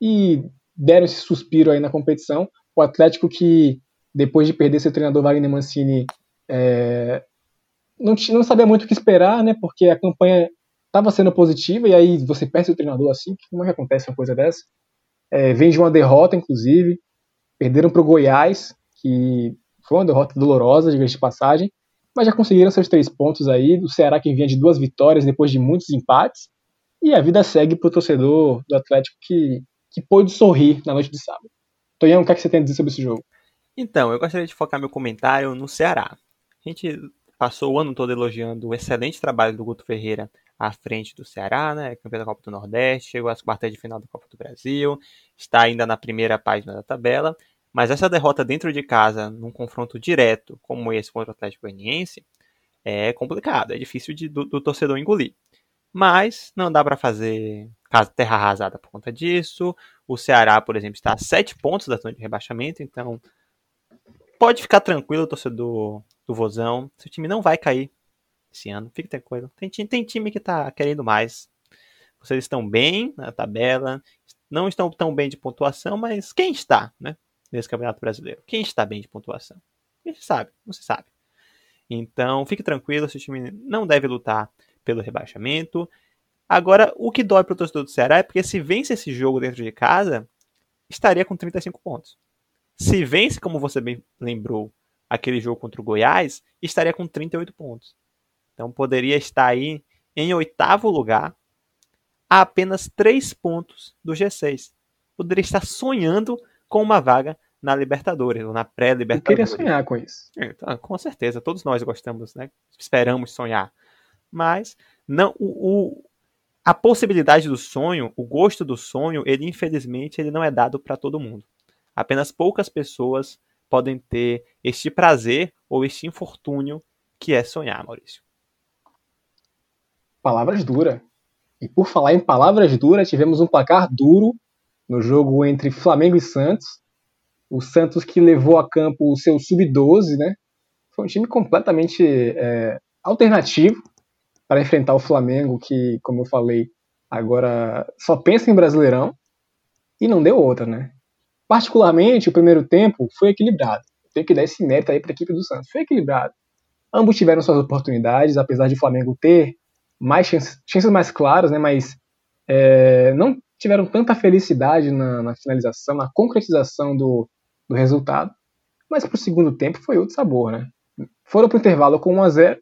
e deram esse suspiro aí na competição. O Atlético que, depois de perder seu treinador Wagner Mancini, é, não, não sabia muito o que esperar, né? Porque a campanha estava sendo positiva e aí você perde o treinador assim. Como é que acontece uma coisa dessa? É, vem de uma derrota, inclusive. Perderam para o Goiás, que foi uma derrota dolorosa, diga de passagem. Mas já conseguiram seus três pontos aí. O Ceará que vinha de duas vitórias depois de muitos empates. E a vida segue para o torcedor do Atlético que, que pôde sorrir na noite de sábado. Tonhão, o que, é que você tem a dizer sobre esse jogo? Então, eu gostaria de focar meu comentário no Ceará. A gente passou o ano todo elogiando o excelente trabalho do Guto Ferreira à frente do Ceará, né? Campeão da Copa do Nordeste, chegou às quartas de final da Copa do Brasil, está ainda na primeira página da tabela. Mas essa derrota dentro de casa, num confronto direto como esse contra o Atlético Goianiense, é complicado, é difícil de, do, do torcedor engolir. Mas não dá para fazer terra arrasada por conta disso. O Ceará, por exemplo, está a 7 pontos da zona de rebaixamento, então pode ficar tranquilo, torcedor do Vozão. Seu time não vai cair esse ano. Fique tranquilo. Tem, tem time que tá querendo mais. Vocês estão bem na tabela. Não estão tão bem de pontuação, mas quem está, né? Nesse Campeonato Brasileiro? Quem está bem de pontuação? Você sabe, você sabe. Então, fique tranquilo, seu time não deve lutar pelo rebaixamento. Agora, o que dói para o torcedor do Ceará é porque se vence esse jogo dentro de casa, estaria com 35 pontos. Se vence, como você bem lembrou, aquele jogo contra o Goiás, estaria com 38 pontos. Então poderia estar aí em oitavo lugar, a apenas 3 pontos do G6. Poderia estar sonhando com uma vaga na Libertadores, ou na pré-Libertadores. Eu queria sonhar com isso. É, então, com certeza, todos nós gostamos, né? Esperamos sonhar. Mas não o, o, a possibilidade do sonho, o gosto do sonho, ele infelizmente ele não é dado para todo mundo. Apenas poucas pessoas podem ter este prazer ou este infortúnio que é sonhar, Maurício. Palavras duras. E por falar em palavras duras, tivemos um placar duro no jogo entre Flamengo e Santos. O Santos que levou a campo o seu sub-12, né? Foi um time completamente é, alternativo para enfrentar o Flamengo, que, como eu falei, agora só pensa em Brasileirão. E não deu outra, né? Particularmente, o primeiro tempo foi equilibrado. Tem que dar esse mérito aí para a equipe do Santos. Foi equilibrado. Ambos tiveram suas oportunidades, apesar de o Flamengo ter mais chances, chances mais claras, né, mas é, não tiveram tanta felicidade na, na finalização, na concretização do, do resultado. Mas para o segundo tempo foi outro sabor. Né? Foram para o intervalo com 1 a 0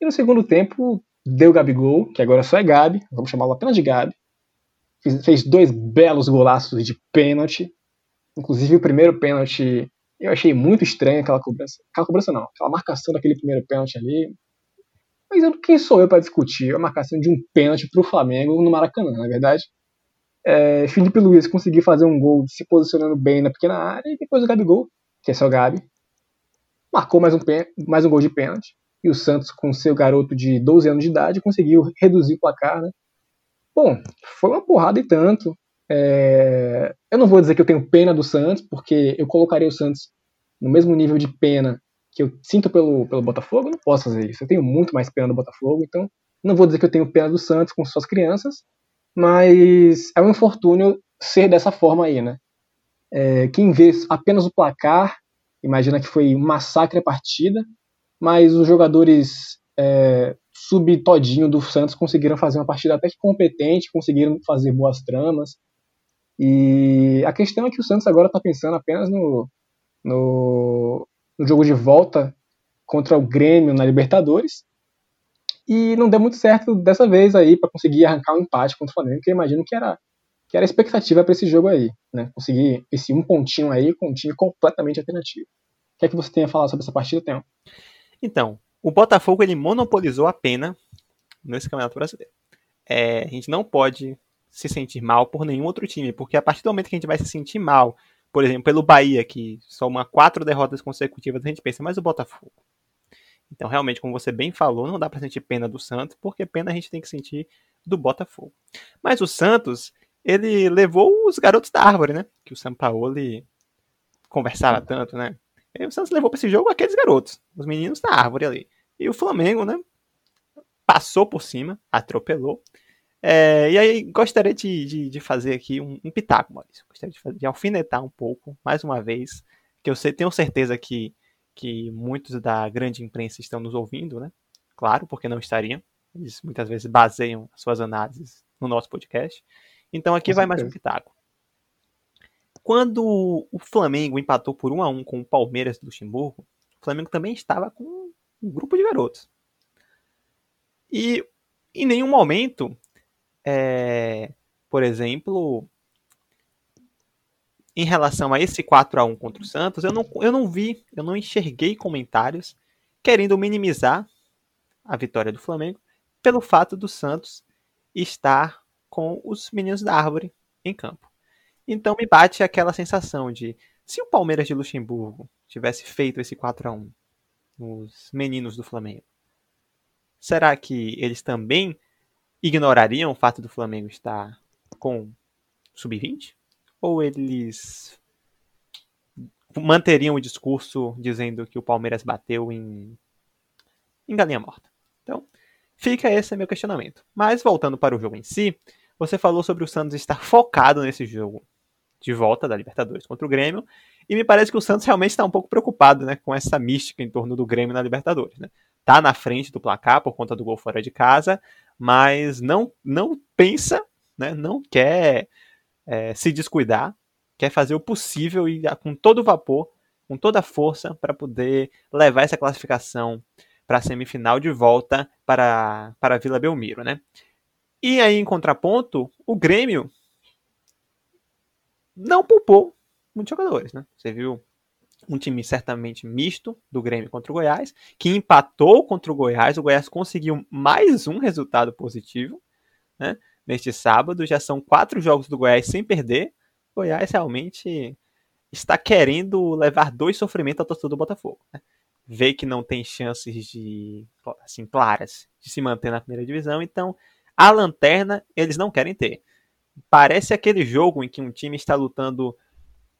e no segundo tempo deu Gabigol, que agora só é Gabi, vamos chamá-lo apenas de Gabi. Fez dois belos golaços de pênalti, Inclusive, o primeiro pênalti, eu achei muito estranho aquela cobrança. Aquela cobrança não, aquela marcação daquele primeiro pênalti ali. Mas eu, quem sou eu para discutir a marcação de um pênalti para o Flamengo no Maracanã, na verdade? É, Felipe Luiz conseguiu fazer um gol se posicionando bem na pequena área e depois o Gabigol, que é o Gabi, marcou mais um, mais um gol de pênalti. E o Santos, com seu garoto de 12 anos de idade, conseguiu reduzir o placar. Né? Bom, foi uma porrada e tanto. É, eu não vou dizer que eu tenho pena do Santos, porque eu colocaria o Santos no mesmo nível de pena que eu sinto pelo, pelo Botafogo. Eu não posso fazer isso. Eu tenho muito mais pena do Botafogo, então não vou dizer que eu tenho pena do Santos com suas crianças, mas é um infortúnio ser dessa forma aí, né? É, quem vê apenas o placar imagina que foi um massacre a partida, mas os jogadores é, sub todinho do Santos conseguiram fazer uma partida até que competente, conseguiram fazer boas tramas, e a questão é que o Santos agora está pensando apenas no, no, no, jogo de volta contra o Grêmio na Libertadores. E não deu muito certo dessa vez aí para conseguir arrancar um empate contra o Flamengo, que eu imagino que era, que era a expectativa para esse jogo aí. Né? Conseguir esse um pontinho aí com um time completamente alternativo. O que é que você tem a falar sobre essa partida, Theo? Então, o Botafogo ele monopolizou a pena nesse Campeonato Brasileiro. É, a gente não pode se sentir mal por nenhum outro time, porque a partir do momento que a gente vai se sentir mal, por exemplo, pelo Bahia, que soma quatro derrotas consecutivas, a gente pensa, mas o Botafogo. Então, realmente, como você bem falou, não dá para sentir pena do Santos, porque pena a gente tem que sentir do Botafogo. Mas o Santos, ele levou os garotos da árvore, né? Que o Sampaoli conversava tanto, né? E o Santos levou para esse jogo aqueles garotos, os meninos da árvore ali. E o Flamengo, né? Passou por cima, atropelou É, e aí, gostaria de, de, de fazer aqui um, um, pitaco, Maurício. Gostaria de, fazer, de, alfinetar um pouco, mais uma vez, que eu sei, tenho certeza que, que muitos da grande imprensa estão nos ouvindo, né? Claro, porque não estariam. Eles muitas vezes baseiam suas análises no nosso podcast. Então aqui Com vai certeza. mais um pitaco. Quando o Flamengo empatou por 1 a 1 com o Palmeiras do Luxemburgo, o Flamengo também estava com um grupo de garotos. E em nenhum momento é, por exemplo, em relação a esse 4 a 1 contra o Santos, eu não, eu não vi, eu não enxerguei comentários querendo minimizar a vitória do Flamengo pelo fato do Santos estar com os meninos da árvore em campo. Então me bate aquela sensação de se o Palmeiras de Luxemburgo tivesse feito esse 4 a 1 nos meninos do Flamengo, será que eles também ignorariam o fato do Flamengo estar com sub-20? Ou eles manteriam o discurso dizendo que o Palmeiras bateu em, em galinha morta? Então, fica esse meu questionamento. Mas voltando para o jogo em si, você falou sobre o Santos estar focado nesse jogo de volta da Libertadores contra o Grêmio, e me parece que o Santos realmente está um pouco preocupado né, com essa mística em torno do Grêmio na Libertadores. Né? Tá na frente do placar por conta do gol fora de casa, mas não, não pensa, né, não quer é, se descuidar, quer fazer o possível e com todo o vapor, com toda a força para poder levar essa classificação para a semifinal de volta para, para a Vila Belmiro, né? E aí, em contraponto, o Grêmio não poupou muitos jogadores, né? Você viu um time certamente misto do Grêmio contra o Goiás, que empatou contra o Goiás. O Goiás conseguiu mais um resultado positivo né, neste sábado. Já são quatro jogos do Goiás sem perder. O Goiás realmente está querendo levar dois sofrimentos ao torcedor do Botafogo. Né? Vê que não tem chances de assim claras de se manter na primeira divisão, então a lanterna eles não querem ter. Parece aquele jogo em que um time está lutando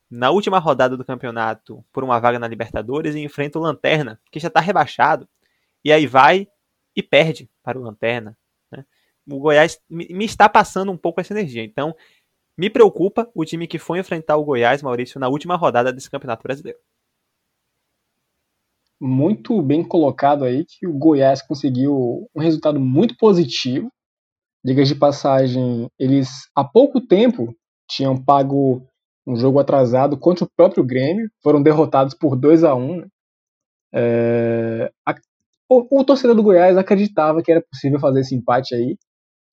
na última rodada do campeonato por uma vaga na Libertadores e enfrenta o Lanterna, que já está rebaixado. E aí vai e perde para o Lanterna. O Goiás me está passando um pouco essa energia. Então, me preocupa o time que foi enfrentar o Goiás, Maurício, na última rodada desse Campeonato Brasileiro. Muito bem colocado aí que o Goiás conseguiu um resultado muito positivo. Diga de passagem, eles há pouco tempo tinham pago um jogo atrasado contra o próprio Grêmio, foram derrotados por 2 a 1 né? é, o, o, torcedor do Goiás acreditava que era possível fazer esse empate aí,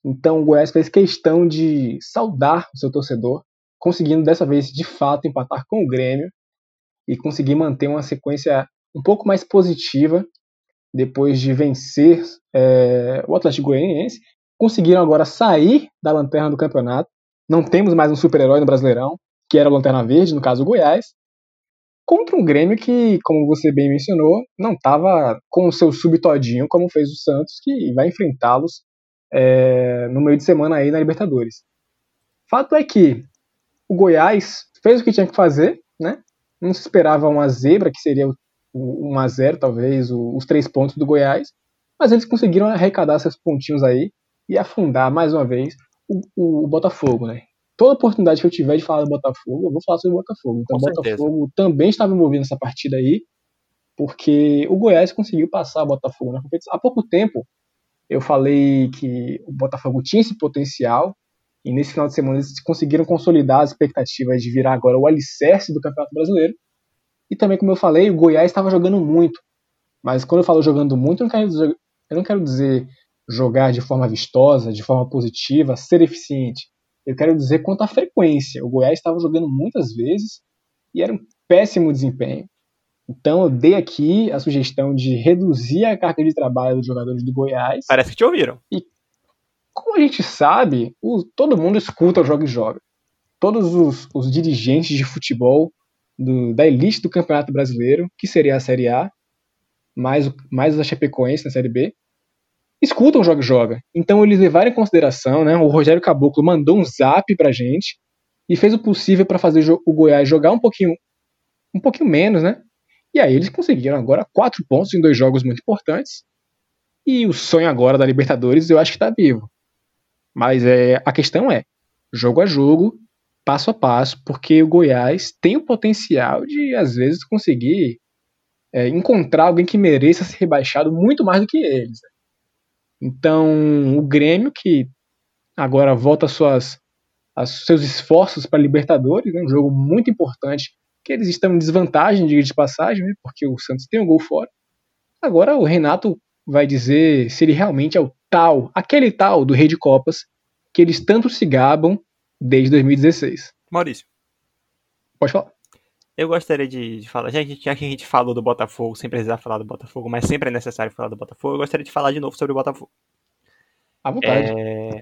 então o Goiás fez questão de saudar o seu torcedor, conseguindo dessa vez de fato empatar com o Grêmio e conseguir manter uma sequência um pouco mais positiva depois de vencer é, o Atlético Goianiense. Conseguiram agora sair da lanterna do campeonato. Não temos mais um super-herói no Brasileirão que era o Lanterna Verde, no caso o Goiás, contra um Grêmio que, como você bem mencionou, não estava com o seu subtodinho como fez o Santos, que vai enfrentá-los é, no meio de semana aí na Libertadores. Fato é que o Goiás fez o que tinha que fazer, né? Não se esperava uma zebra, que seria o 1 a 0 talvez, os três pontos do Goiás, mas eles conseguiram arrecadar seus pontinhos aí e afundar mais uma vez o, o, o Botafogo, né? toda oportunidade que eu tiver de falar do Botafogo, eu vou falar sobre o Botafogo. Então, o Botafogo também estava envolvido nessa partida aí, porque o Goiás conseguiu passar o Botafogo na competição. Há pouco tempo, eu falei que o Botafogo tinha esse potencial, e nesse final de semana eles conseguiram consolidar as expectativas de virar agora o alicerce do Campeonato Brasileiro. E também, como eu falei, o Goiás estava jogando muito. Mas quando eu falo jogando muito, eu não quero eu não quero dizer jogar de forma vistosa, de forma positiva, ser eficiente. Eu quero dizer quanto à frequência. O Goiás estava jogando muitas vezes e era um péssimo desempenho. Então eu dei aqui a sugestão de reduzir a carga de trabalho dos jogadores do Goiás. Parece que te ouviram. E como a gente sabe, o, todo mundo escuta o Joga e Joga. Todos os, os dirigentes de futebol do, da elite do Campeonato Brasileiro, que seria a Série A, mais, mais a Chapecoense na Série B, escutam o Joga Joga. Então eles levaram em consideração, né? O Rogério Caboclo mandou um zap pra gente e fez o possível para fazer o Goiás jogar um pouquinho um pouquinho menos, né? E aí eles conseguiram agora quatro pontos em dois jogos muito importantes. E o sonho agora da Libertadores eu acho que tá vivo. Mas é, a questão é, jogo a jogo, passo a passo, porque o Goiás tem o potencial de, às vezes, conseguir é, encontrar alguém que mereça ser rebaixado muito mais do que eles. Então, o Grêmio, que agora volta suas, as, seus esforços para Libertadores, né, um jogo muito importante, que eles estão em desvantagem, diga de passagem, né, porque o Santos tem um gol fora. Agora o Renato vai dizer se ele realmente é o tal, aquele tal do Rei de Copas, que eles tanto se gabam desde 2016. Maurício. Pode falar. Eu gostaria de, de falar, já que, já que a gente falou do Botafogo, sem precisar falar do Botafogo, mas sempre é necessário falar do Botafogo, eu gostaria de falar de novo sobre o Botafogo. À vontade. É,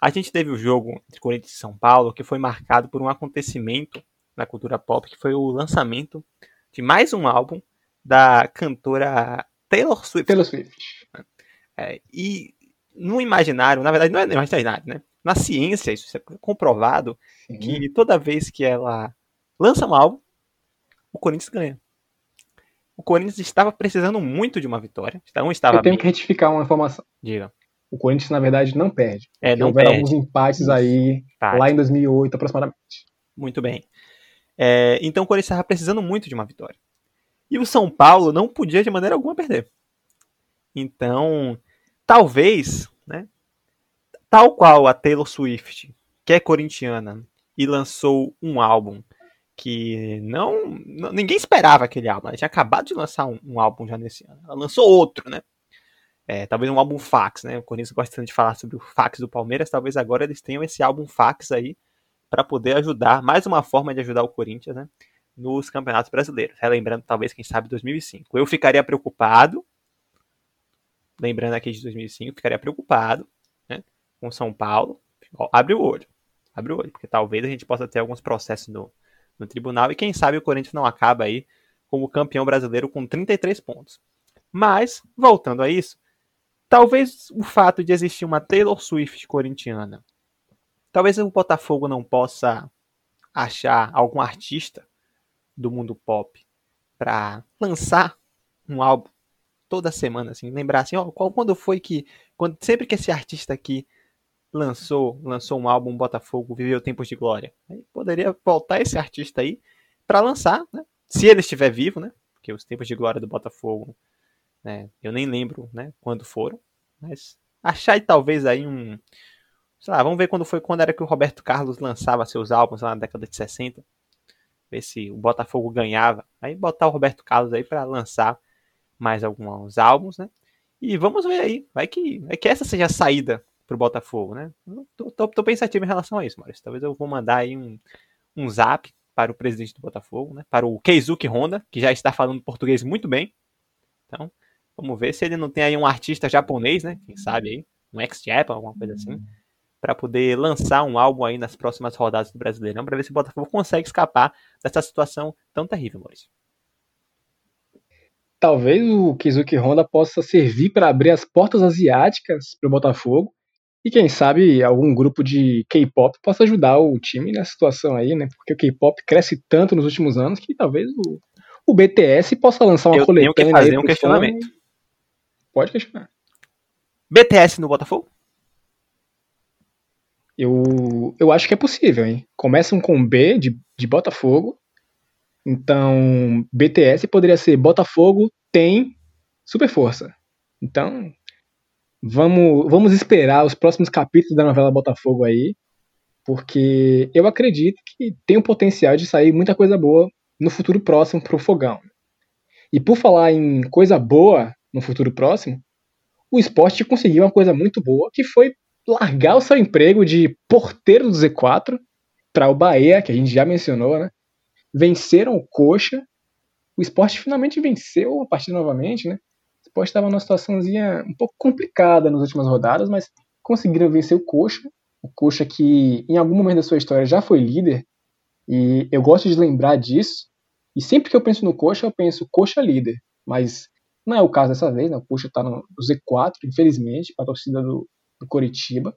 a gente teve o jogo entre Corinthians e São Paulo, que foi marcado por um acontecimento na cultura pop, que foi o lançamento de mais um álbum da cantora Taylor Swift. Taylor Swift. É, e no imaginário, na verdade não é no imaginário, né? Na ciência, isso é comprovado, Sim. que toda vez que ela lança um álbum, o Corinthians ganha. O Corinthians estava precisando muito de uma vitória. Não estava Eu tenho bem. que retificar uma informação. Diga. O Corinthians, na verdade, não perde. É, não Houveram perde. alguns empates aí, lá em 2008, aproximadamente. Muito bem. É, então o Corinthians estava precisando muito de uma vitória. E o São Paulo não podia de maneira alguma perder. Então, talvez, né, tal qual a Taylor Swift, que é corintiana, e lançou um álbum que não, não, ninguém esperava aquele álbum. Ela tinha acabado de lançar um, um álbum já nesse ano. Ela lançou outro, né? É, talvez um álbum fax, né? O Corinthians gosta de falar sobre o fax do Palmeiras. Talvez agora eles tenham esse álbum fax aí para poder ajudar, mais uma forma de ajudar o Corinthians, né? Nos campeonatos brasileiros. Relembrando, talvez, quem sabe, 2005. Eu ficaria preocupado, lembrando aqui de 2005, ficaria preocupado né, com São Paulo. Abre o olho, abre o olho, porque talvez a gente possa ter alguns processos no, no tribunal e quem sabe o Corinthians não acaba aí como campeão brasileiro com 33 pontos. Mas, voltando a isso, talvez o fato de existir uma Taylor Swift corintiana, talvez o Botafogo não possa achar algum artista do mundo pop para lançar um álbum toda semana, assim, lembrar assim, ó, qual, quando foi que, quando, sempre que esse artista aqui lançou, lançou um álbum Botafogo, viveu tempos de glória. Aí poderia voltar esse artista aí para lançar, né? Se ele estiver vivo, né? Porque os tempos de glória do Botafogo, né? Eu nem lembro, né? Quando foram, mas achar talvez aí um, sei lá, vamos ver quando foi quando era que o Roberto Carlos lançava seus álbuns lá na década de 60. Ver se o Botafogo ganhava. Aí botar o Roberto Carlos aí para lançar mais alguns álbuns, né? E vamos ver aí, vai que, vai que essa seja a saída pro Botafogo, né? Tô, tô, tô, pensativo em relação a isso, Maurício. Talvez eu vou mandar aí um, um zap para o presidente do Botafogo, né? Para o Keizuki Honda, que já está falando português muito bem. Então, vamos ver se ele não tem aí um artista japonês, né? Quem sabe aí, um ex-Japan, alguma coisa assim, para poder lançar um álbum aí nas próximas rodadas do Brasileirão, para ver se o Botafogo consegue escapar dessa situação tão terrível, Maurício. Talvez o Kizuki Honda possa servir para abrir as portas asiáticas para o Botafogo e quem sabe algum grupo de K-pop possa ajudar o time nessa situação aí, né? Porque o K-pop cresce tanto nos últimos anos que talvez o, o BTS possa lançar uma Eu coletânea. Tenho que fazer um questionamento. Pode questionar. BTS no Botafogo? Eu, eu acho que é possível, hein? Começam com B de, de Botafogo. Então, BTS poderia ser Botafogo tem super força. Então, Vamos, vamos esperar os próximos capítulos da novela Botafogo aí, porque eu acredito que tem o potencial de sair muita coisa boa no futuro próximo pro Fogão. E por falar em coisa boa no futuro próximo, o esporte conseguiu uma coisa muito boa, que foi largar o seu emprego de porteiro do Z4 para o Bahia, que a gente já mencionou, né? Venceram o Coxa. O esporte finalmente venceu a partida novamente, né? Sport estava numa situaçãozinha um pouco complicada nas últimas rodadas, mas conseguiram vencer o Coxa. O Coxa que em algum momento da sua história já foi líder, e eu gosto de lembrar disso. E sempre que eu penso no Coxa, eu penso Coxa líder. Mas não é o caso dessa vez, né? o Coxa está no Z4, infelizmente, para a torcida do, do Coritiba.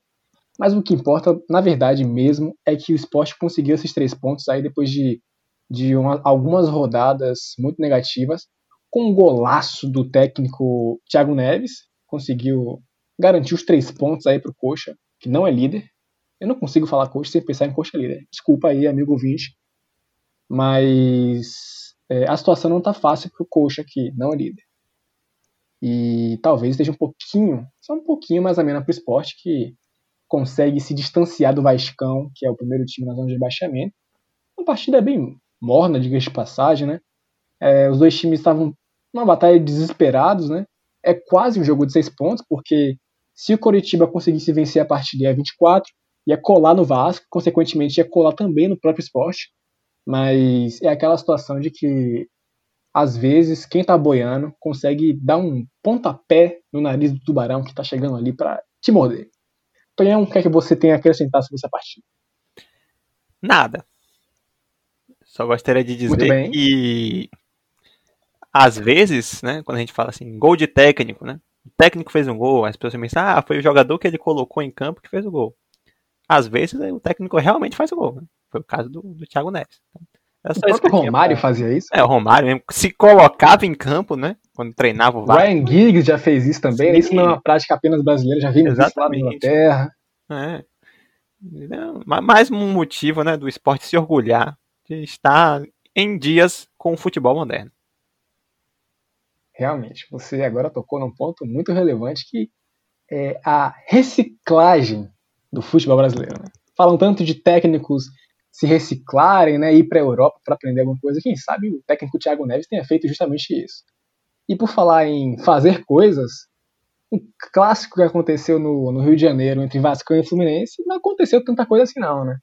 Mas o que importa, na verdade mesmo, é que o esporte conseguiu esses três pontos aí depois de, de uma, algumas rodadas muito negativas com um golaço do técnico Thiago Neves, conseguiu garantir os três pontos aí para o Coxa que não é líder. Eu não consigo falar coxa sem pensar em coxa líder. Desculpa aí, amigo ouvinte. Mas é, a situação não tá fácil pro coxa aqui, não é líder. E talvez esteja um pouquinho, só um pouquinho mais amena pro esporte, que consegue se distanciar do Vascão, que é o primeiro time na zona de rebaixamento. Uma partida bem morna, diga de passagem, né? É, os dois times estavam numa batalha desesperados, né? É quase um jogo de seis pontos, porque se o Coritiba conseguisse vencer a partida ia 24, ia colar no Vasco, consequentemente ia colar também no próprio esporte. Mas é aquela situação de que, às vezes, quem tá boiando consegue dar um pontapé no nariz do tubarão que tá chegando ali para te morder. Tonhão, o que é que você tem a acrescentar sobre essa partida? Nada. Só gostaria de dizer que às vezes, né, quando a gente fala assim, gol de técnico, né? O técnico fez um gol, as pessoas pensam, ah, foi o jogador que ele colocou em campo que fez o gol. Às vezes o técnico realmente faz o gol. Né? Foi o caso do, do Thiago Neves. Então, o próprio Romário fazia isso? É, o Romário mesmo se colocava em campo, né? Quando treinava o VAR. Ryan Giggs já fez isso também. Sim. Isso não é uma prática apenas brasileira, já vimos isso lá na Inglaterra. É. Mais um motivo né, do esporte se orgulhar de estar em dias com o futebol moderno. Realmente, você agora tocou num ponto muito relevante que é a reciclagem do futebol brasileiro. Né? Falam tanto de técnicos se reciclarem, né, ir para a Europa para aprender alguma coisa. Quem sabe o técnico Thiago Neves tenha feito justamente isso. E por falar em fazer coisas, um clássico que aconteceu no, no Rio de Janeiro entre Vasco e Fluminense não aconteceu tanta coisa assim não, né?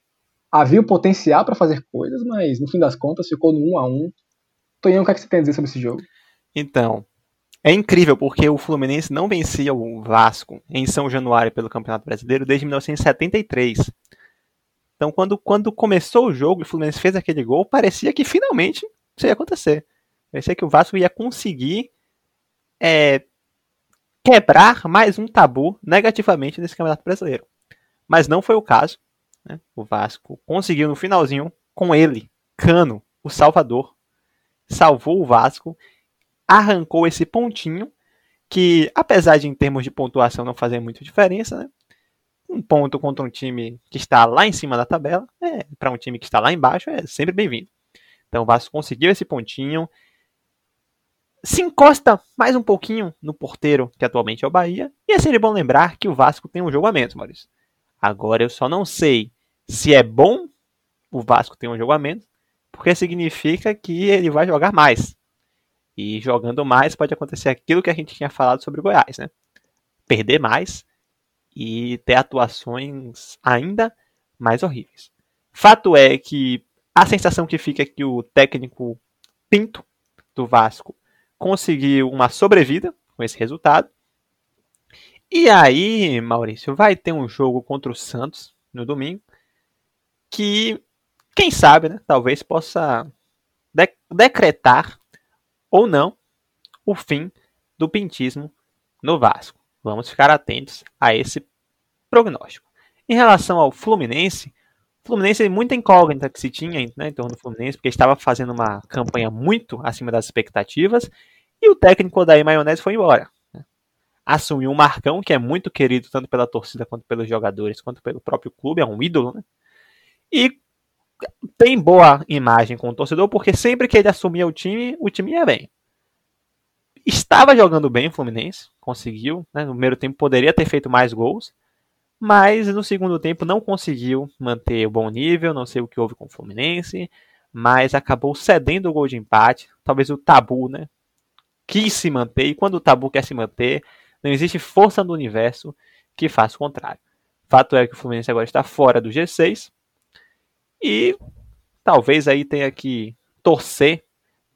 Havia o potencial para fazer coisas, mas no fim das contas ficou no 1 a 1 Tonhão, o que, é que você tem a dizer sobre esse jogo? Então, é incrível porque o Fluminense não vencia o Vasco em São Januário pelo Campeonato Brasileiro desde 1973. Então, quando, quando começou o jogo e o Fluminense fez aquele gol, parecia que finalmente isso ia acontecer. Parecia que o Vasco ia conseguir é, quebrar mais um tabu negativamente nesse Campeonato Brasileiro. Mas não foi o caso. Né? O Vasco conseguiu no finalzinho, com ele, Cano, o Salvador, salvou o Vasco, arrancou esse pontinho que, apesar de em termos de pontuação não fazer muita diferença, né? Um ponto contra um time que está lá em cima da tabela, é, para um time que está lá embaixo, é sempre bem-vindo. Então o Vasco conseguiu esse pontinho, se encosta mais um pouquinho no porteiro, que atualmente é o Bahia, e é sempre bom lembrar que o Vasco tem um jogo a menos, Maurício. Agora eu só não sei se é bom o Vasco ter um jogo a menos, porque significa que ele vai jogar mais. E jogando mais pode acontecer aquilo que a gente tinha falado sobre o Goiás, né? Perder mais e ter atuações ainda mais horríveis. Fato é que a sensação que fica é que o técnico Pinto do Vasco conseguiu uma sobrevida com esse resultado. E aí, Maurício, vai ter um jogo contra o Santos no domingo que, quem sabe, né, talvez possa de decretar ou não o fim do pintismo no Vasco. Vamos ficar atentos a esse prognóstico. Em relação ao Fluminense, o Fluminense é muita incógnita que se tinha né, em torno do Fluminense, porque estava fazendo uma campanha muito acima das expectativas, e o técnico Odair Maionese foi embora. Né. Assumiu um Marcão, que é muito querido tanto pela torcida quanto pelos jogadores, quanto pelo próprio clube, é um ídolo, né? E tem boa imagem com o torcedor, porque sempre que ele assumia o time, o time ia bem. Estava jogando bem o Fluminense, conseguiu, né? No primeiro tempo poderia ter feito mais gols, mas no segundo tempo não conseguiu manter o bom nível, não sei o que houve com o Fluminense, mas acabou cedendo o gol de empate, talvez o tabu, né? Quis se manter, e quando o tabu quer se manter, não existe força no universo que faça o contrário. Fato é que o Fluminense agora está fora do G6 e talvez aí tenha que torcer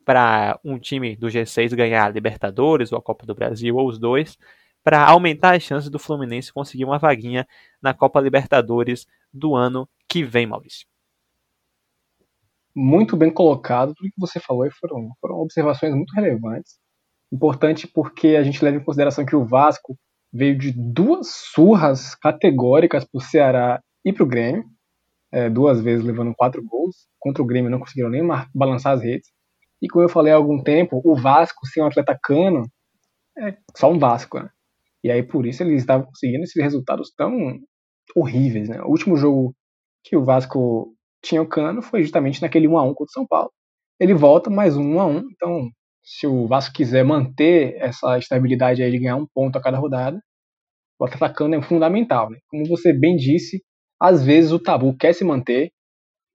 para um time do G6 ganhar a Libertadores ou a Copa do Brasil ou os dois, para aumentar as chances do Fluminense conseguir uma vaguinha na Copa Libertadores do ano que vem, Maurício. Muito bem colocado, tudo que você falou foram, foram observações muito relevantes. Importante porque a gente leva em consideração que o Vasco veio de duas surras categóricas para o Ceará e para o Grêmio, é, duas vezes levando quatro gols. Contra o Grêmio não conseguiram nem balançar as redes. E como eu falei há algum tempo, o Vasco sem um atleta cano é só um Vasco, né? E aí por isso eles estavam conseguindo esses resultados tão horríveis, né? O último jogo que o Vasco tinha o Cano foi justamente naquele 1 a 1 contra o São Paulo. Ele volta mais um 1 a 1, então se o Vasco quiser manter essa estabilidade aí de ganhar um ponto a cada rodada, o atacando é fundamental, né? Como você bem disse, às vezes o tabu quer se manter,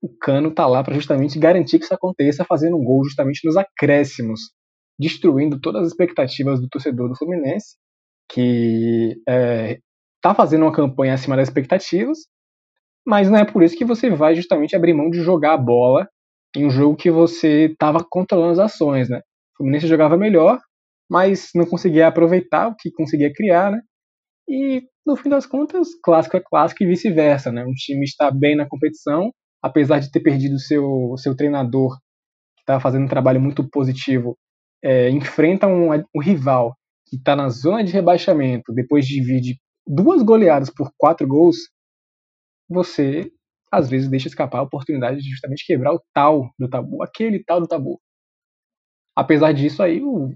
o Cano tá lá para justamente garantir que isso aconteça, fazendo um gol justamente nos acréscimos, destruindo todas as expectativas do torcedor do Fluminense, que é, tá fazendo uma campanha acima das expectativas, mas não é por isso que você vai justamente abrir mão de jogar a bola em um jogo que você estava controlando as ações, né? O Fluminense jogava melhor, mas não conseguia aproveitar o que conseguia criar, né? E no fim das contas, clássico é clássico e vice-versa, né? Um time está bem na competição, apesar de ter perdido seu, seu treinador, que estava fazendo um trabalho muito positivo, é, enfrenta um, um rival que está na zona de rebaixamento, depois de vir de duas goleadas por quatro gols, você às vezes deixa escapar a oportunidade de justamente quebrar o tal do tabu, aquele tal do tabu. Apesar disso aí, o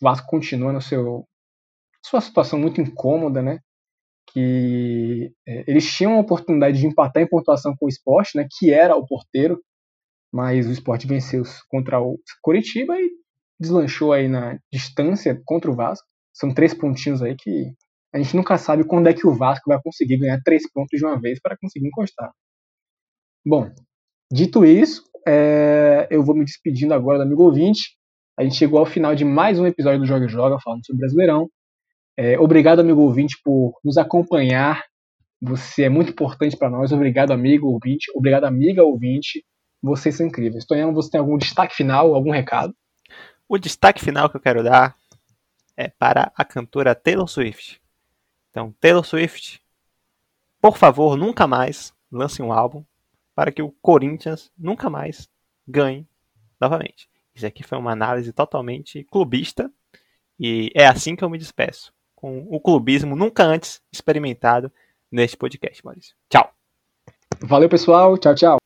Vasco continua no seu sua situação muito incômoda, né? Que é, eles tinham a oportunidade de empatar em pontuação com o esporte, né? Que era o porteiro, mas o esporte venceu contra o Coritiba e deslanchou aí na distância contra o Vasco. São três pontinhos aí que a gente nunca sabe quando é que o Vasco vai conseguir ganhar três pontos de uma vez para conseguir encostar. Bom, dito isso, é, eu vou me despedindo agora do amigo ouvinte. A gente chegou ao final de mais um episódio do Joga Joga, falando sobre Brasileirão. É, obrigado, amigo ouvinte, por nos acompanhar. Você é muito importante para nós. Obrigado, amigo ouvinte. Obrigado, amiga ouvinte. Vocês são incríveis. Tonhão, você tem algum destaque final, algum recado? O destaque final que eu quero dar é para a cantora Taylor Swift. Então, Taylor Swift, por favor, nunca mais lance um álbum para que o Corinthians nunca mais ganhe novamente. Isso aqui foi uma análise totalmente clubista e é assim que eu me despeço, com o clubismo nunca antes experimentado neste podcast, Maurício. Tchau. Valeu, pessoal. Tchau, tchau.